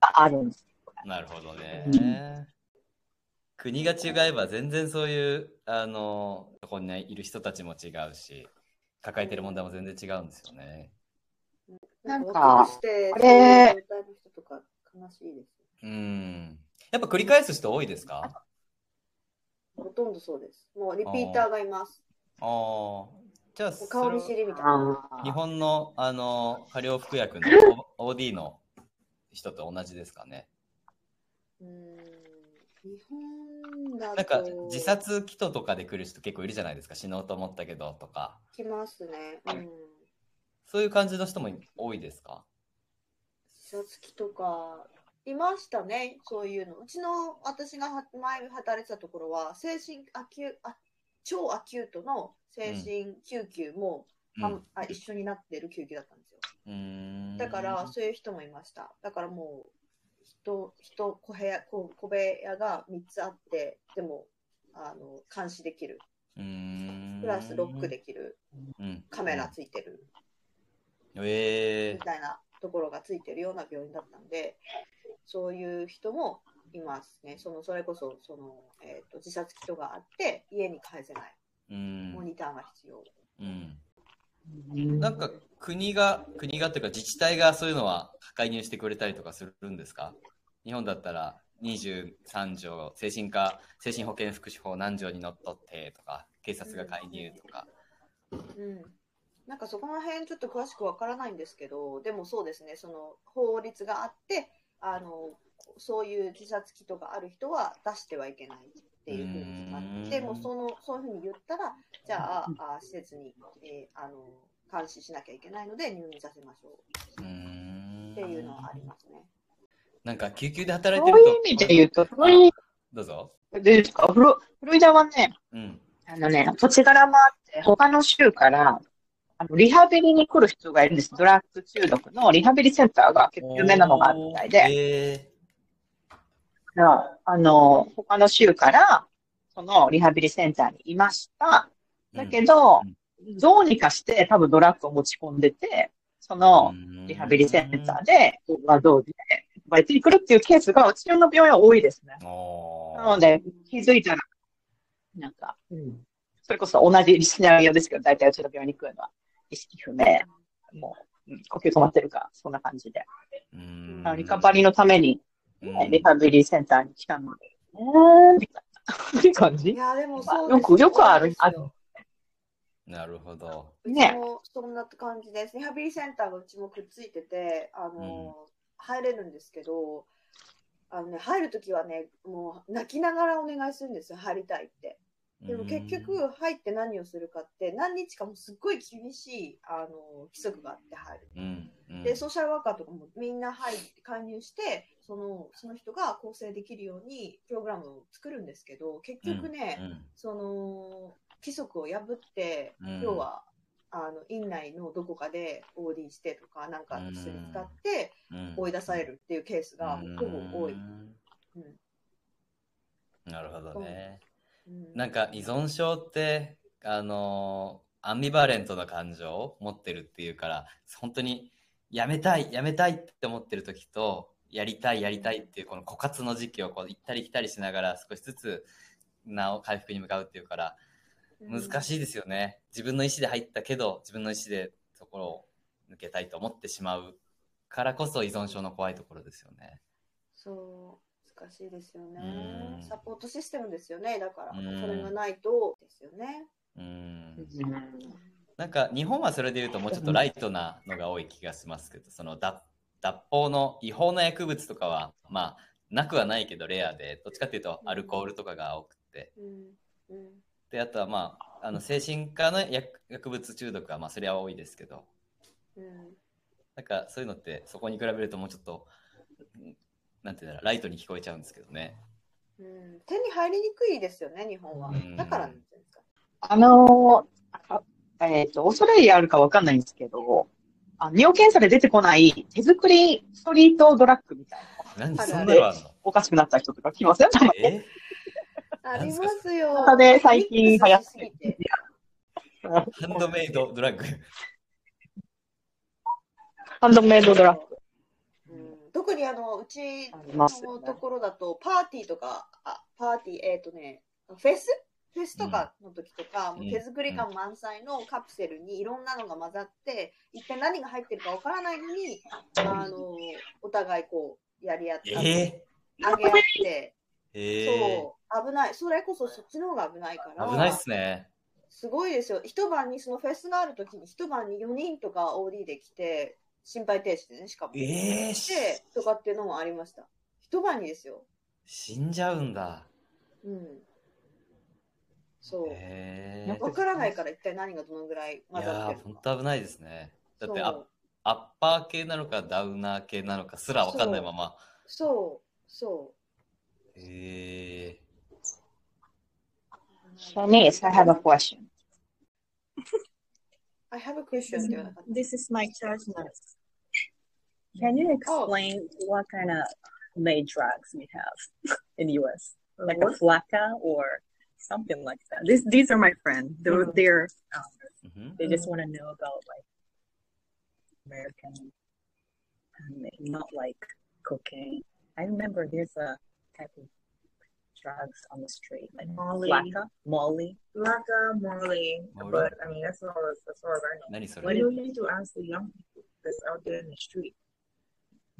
ああるんです。なるほどね。国が違えば全然そういうあのとこにいる人たちも違うし抱えてる問題も全然違うんですよね。なんかあれ状態の人とか悲しいです。うん。やっぱ繰り返す人多いですか？ほとんどそうです。もうリピーターがいます。ああ。じゃあ顔見知りみたいな。あ日本のあの過量服薬の OD の人と同じですかね？うーん日本なんか自殺祈祷とかで来る人結構いるじゃないですか死のうと思ったけどとか来ますね。うん。そういう感じの人も多いですか？自殺鬼とか、いましたね、そういうの。うちの私がは前働いてたところは、精神アキュあ超アキュートの精神救急も、うんあ一緒になってる救急だったんですよ。だから、そういう人もいました。だからもう、人、人、小部屋、小小部屋が3つあって、でも、あの、監視できる。うーんプラスロックできる。うんカメラついてる。えみたいなところがついてるような病院だったんで、そういう人もいますね。そのそれこそその、えー、と自殺人があって、家に帰せない、ーうんモニターが必要。うんーなんか国が国がっていうか自治体がそういうのは介入してくれたりとかするんですか？日本だったら23条精神科精神保健福祉法何条にのっとってとか警察が介入とか、うん、なんかそこの辺ちょっと詳しくわからないんですけど、でもそうですね、その法律があって、あのそういう自殺祈祷がある人は出してはいけないっていうふうに決まって、もうそのそういうふうに言ったら、じゃあ、あ施設に、えーあの監視しなきゃいけないので入院させましょう。っていうのはありますね。なんか救急で働いそうてると。いう意味で言うと、フロリどうぞですかフロフロリダはね、うん。あのね、土地柄もあって、他の州から、あの、リハビリに来る人がいるんです。ドラッグ中毒のリハビリセンターが結構有名なのがあるみたいで、えあの、他の州から、そのリハビリセンターにいました。ーだけどうん、どうにかして多分ドラッグを持ち込んでて、そのリハビリセンターで、画像で、バイトに来るっていうケースが、うちの病院は多いですね。なので、気づいたら、なんか、うん、それこそ同じシナリオですけど、大体うちの病院に来るのは、意識不明、もう、うん呼吸止まってるか、そんな感じで。うーんリカバリーのために、ねうんリハビリセンターに来たので、いな。って感じ？いや、でもまあそうよく、よくある、ある。なるほどうちねもそんな感じです。リハビリセンターがうちもくっついてて、あの、入れるんですけど、あのね、入るときはね、もう泣きながらお願いするんですよ、入りたいって。でも結局入って何をするかって何日かもすっごい厳しいあの規則があって入る。うんうんでソーシャルワーカーとかもみんな入って加入してそのその人が構成できるようにプログラムを作るんですけど結局ね、うんその規則を破って、うん要はあの院内のどこかで OD してとかなんか薬使ってうん。追い出されるっていうケースがほぼ多い。うん。うんなるほどね。うん。なんか依存症ってあのアンビバレントな感情を持ってるっていうから本当にやめたいやめたいって思ってる時とやりたいやりたいっていうこの枯渇の時期をこう行ったり来たりしながら少しずつなお回復に向かうっていうから難しいですよね。自分の意思で入ったけど自分の意思でそこを抜けたいと思ってしまうからこそ依存症の怖いところですよね。そう難しいですよね。うん。サポートシステムですよね。だからうん。それがないとですよね。うん。うん。なんか日本はそれで言うともうちょっとライトなのが多い気がしますけど、その脱脱法の違法な薬物とかはまあなくはないけどレアで、どっちかっていうとアルコールとかが多くて、うん。うんであとはまああの精神科の薬薬物中毒はまあそれは多いですけど、うんなんかそういうのってそこに比べるともうちょっとうんなんていうんだろうライトに聞こえちゃうんですけどね。うん手に入りにくいですよね日本はうん。だからなん。あのあえっ、と、オーストラリアあるかわかんないんですけど、あ尿検査で出てこない手作りストリートドラッグみたいな。何そんなのおかしくなった人とか来ますよ。え？ありますよ。で最近流行ってハンドメイドドラッグ。ハンドメイドドラッグ。うん。特にあのうちのところだとパーティーとかあパーティーえっ、とねフェス？フェスとかの時とか、ん。もう手作り感満載のカプセルにいろんなのが混ざって一体何が入ってるかわからないのにあのお互いこうやり合って、えあげ合って、そう危ないそれこそそっちの方が危ないからー、危ないっすね。すごいですよ。一晩にそのフェスがあるときに一晩に4人とか OD で来て、心肺停止でね、しかも。えー、しで、とかっていうのもありました。一晩にですよ。死んじゃうんだ。うん。そう。えーわからないから一体何がどのぐらいいやー、混ざってる本のか。当危ないですね。だってアアッパー系なのかダウナー系なのかすら分かんないまま。そう、そえ Yeah. Shanice, I have a question. I have a question. Um, this is, this is my charge. Can you explain oh. what kind of made drugs we have in the US? Like what? a flaca or something like that. These these are my friends. They're, mm-hmm. they're um, mm-hmm. they just want to know about like American, not like cocaine. I remember there's a type of drugs on the street, like Molly, Laka, Molly, Laka, Molly. Molly. But I mean, that's all. That's all I know. What do you need to ask the young people that's out there in the street?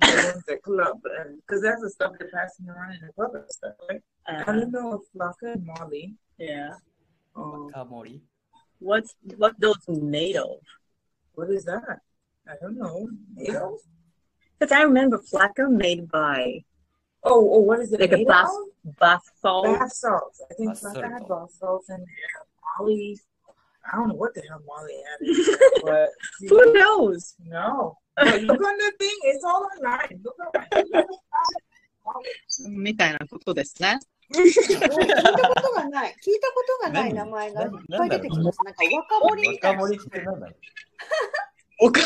the club, because that's the stuff they're passing around in the club and stuff, right? Uh, I don't know if Laka and Molly. Yeah. Um, Molly. What's what those made of? What is that? I don't know. Made of? Because I remember Flacco made by Oh, oh, what is it? like a made bath of? bath salt. Bath salts. I think Bath Laka had salt. bath salts in there. Molly, I don't know what the hell Molly had in there, but Who knows? No. But look on the thing, it's all online. Look online. みたいなことですね。聞いたことがない、聞いたことがない名前がいっぱい出てきます。なんか若森みたいな。若森って何だろうおか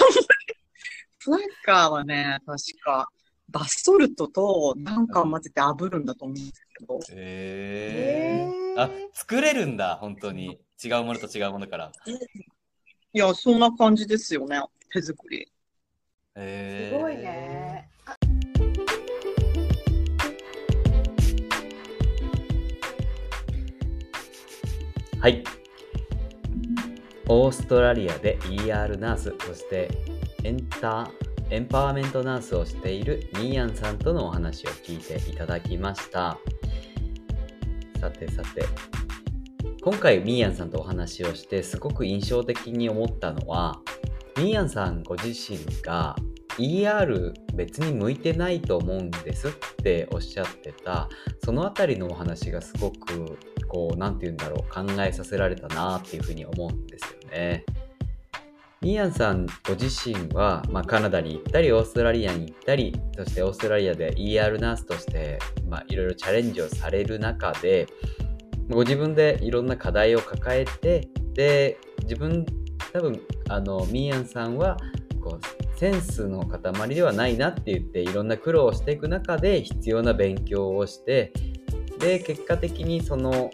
フラッカーはね、確か バスソルトとなんか混ぜて炙るんだと思うんですけど。えー、へーあ作れるんだ本当に違うものと違うものからいや、そんな感じですよね。手作り。えすごいね。はいオーストラリアで ER ナースそしてエンタエンパワーメントナースをしているミーヤンさんとのお話を聞いていただきましたさてさて今回ミーヤンさんとお話をしてすごく印象的に思ったのはミーヤンさんご自身が ER 別に向いてないと思うんですっておっしゃってたそのあたりのお話がすごくこう何て言うんだろう考えさせられたなっていうふうに思うんですよね。ミアンさんご自身は、まあ、カナダに行ったりオーストラリアに行ったりそしてオーストラリアで ER ナースとしていろいろチャレンジをされる中でご自分でいろんな課題を抱えてで自分多分あのミーアンさんはこうセンスの塊ではないなって言っていろんな苦労をしていく中で必要な勉強をしてで結果的にその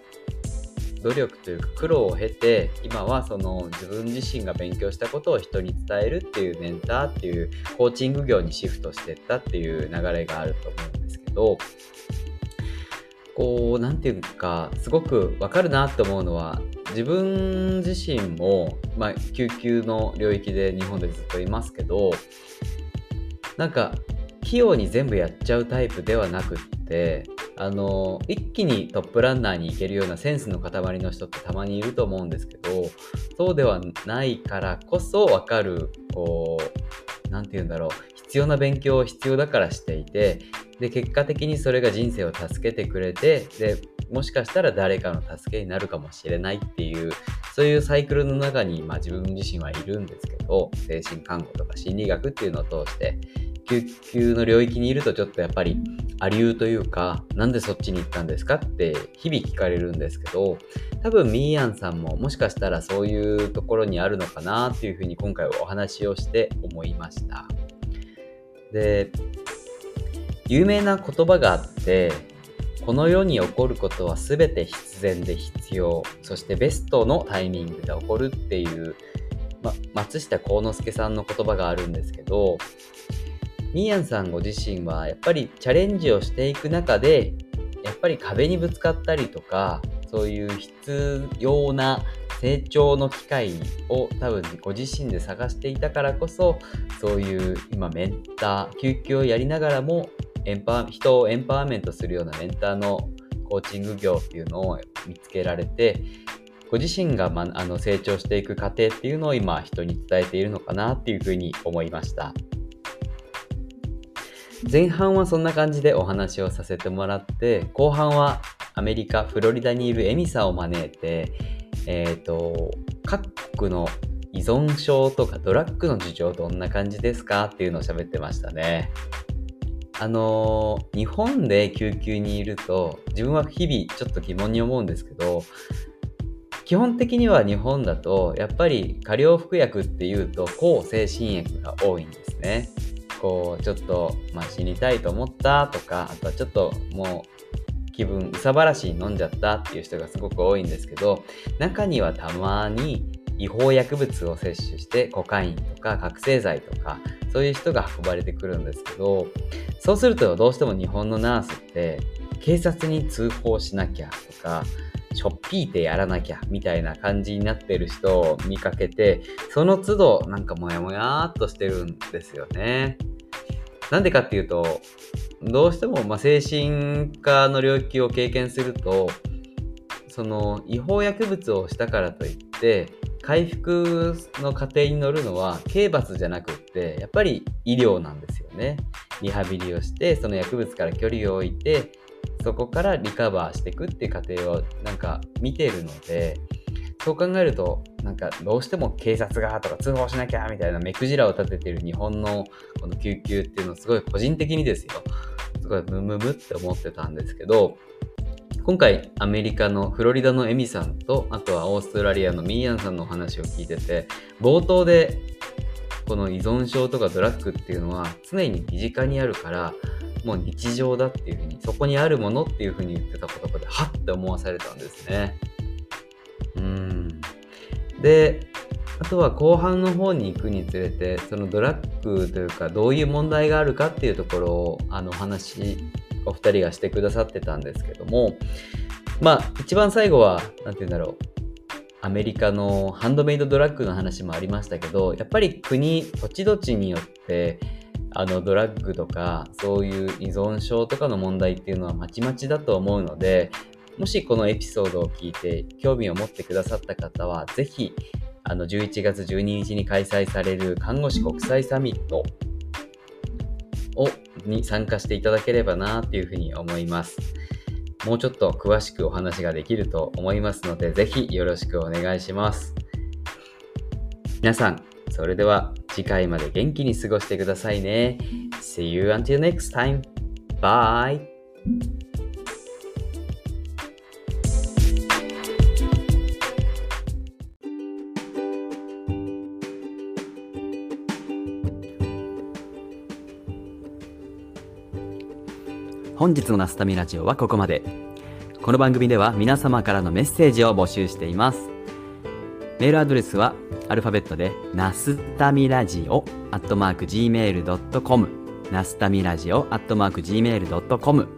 努力というか苦労を経て今はその自分自身が勉強したことを人に伝えるっていうメンターっていうコーチング業にシフトしていったっていう流れがあると思うんですけどこう何て言うかすごくわかるなって思うのは自分自身も、まあ、救急の領域で日本でずっといますけどなんか器用に全部やっちゃうタイプではなくってあの一気にトップランナーに行けるようなセンスの塊の人ってたまにいると思うんですけどそうではないからこそ分かるこう何て言うんだろう必要な勉強を必要だからしていてで結果的にそれが人生を助けてくれてでもしかしたら誰かの助けになるかもしれないっていうそういうサイクルの中に、まあ、自分自身はいるんですけど精神看護とか心理学っていうのを通して救急の領域にいるとちょっとやっぱりありうというか、なんでそっちに行ったんですかって日々聞かれるんですけど、多分ミーヤンさんももしかしたらそういうところにあるのかなっていうふうに今回はお話をして思いました。で、有名な言葉があって、この世に起こることは全て必然で必要、そしてベストのタイミングで起こるっていう、ま、松下幸之助さんの言葉があるんですけど、ミーヤンさんご自身はやっぱりチャレンジをしていく中でやっぱり壁にぶつかったりとかそういう必要な成長の機会を多分ご自身で探していたからこそそういう今メンター救急をやりながらもエンパ人をエンパワーメントするようなメンターのコーチング業っていうのを見つけられてご自身が、ま、あの成長していく過程っていうのを今人に伝えているのかなっていうふうに思いました。前半はそんな感じでお話をさせてもらって後半はアメリカフロリダにいるエミさを招いてえっ、ー、と各国の依存症とかドラッグの事情どんな感じですかっていうのを喋ってましたね。あのー、日本で救急にいると自分は日々ちょっと疑問に思うんですけど基本的には日本だとやっぱり過量服薬っていうと抗精神薬が多いんですね。こうちょっと、まあ、死にたいと思ったとかあとはちょっともう気分うさばらしに飲んじゃったっていう人がすごく多いんですけど中にはたまに違法薬物を摂取してコカインとか覚醒剤とかそういう人が運ばれてくるんですけどそうするとどうしても日本のナースって警察に通報しなきゃとかちょっぴいてやらなきゃみたいな感じになってる人を見かけてその都度なんかモヤモヤっとしてるんですよね。なんでかっていうと、どうしてもま精神科の領域を経験すると、その違法薬物をしたからといって、回復の過程に乗るのは刑罰じゃなくってやっぱり医療なんですよね。リハビリをしてその薬物から距離を置いてそこからリカバーしていくっていう過程をなんか見てるのでそう考えるとなんかどうしても警察がとか通報しなきゃみたいな目くじらを立ててる日本のこの救急っていうのすごい個人的にですよ。すごいムムムって思ってたんですけど今回アメリカのフロリダのエミさんとあとはオーストラリアのミーヤンさんのお話を聞いてて冒頭でこの依存症とかドラッグっていうのは常に身近にあるからもう日常だっていうふうにそこにあるものっていうふうに言ってた言葉ではって思わされたんですね。うんであとは後半の方に行くにつれてそのドラッグというかどういう問題があるかっていうところをあのお話お二人がしてくださってたんですけどもまあ一番最後は何て言うんだろうアメリカのハンドメイドドラッグの話もありましたけどやっぱり国土地土地によってあのドラッグとかそういう依存症とかの問題っていうのはまちまちだと思うのでもしこのエピソードを聞いて興味を持ってくださった方は、ぜひ、あの、11月12日に開催される看護師国際サミットをに参加していただければなっていうふうに思います。もうちょっと詳しくお話ができると思いますので、ぜひよろしくお願いします。皆さん、それでは次回まで元気に過ごしてくださいね。See you until next time. Bye! 本日のナスタミラジオはここまで。この番組では皆様からのメッセージを募集しています。メールアドレスはアルファベットでナスタミラジオアットマーク Gmail.com ナスタミラジオアットマーク Gmail.com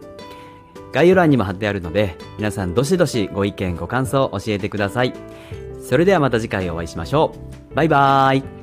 概要欄にも貼ってあるので皆さんどしどしご意見ご感想を教えてください。それではまた次回お会いしましょう。バイバーイ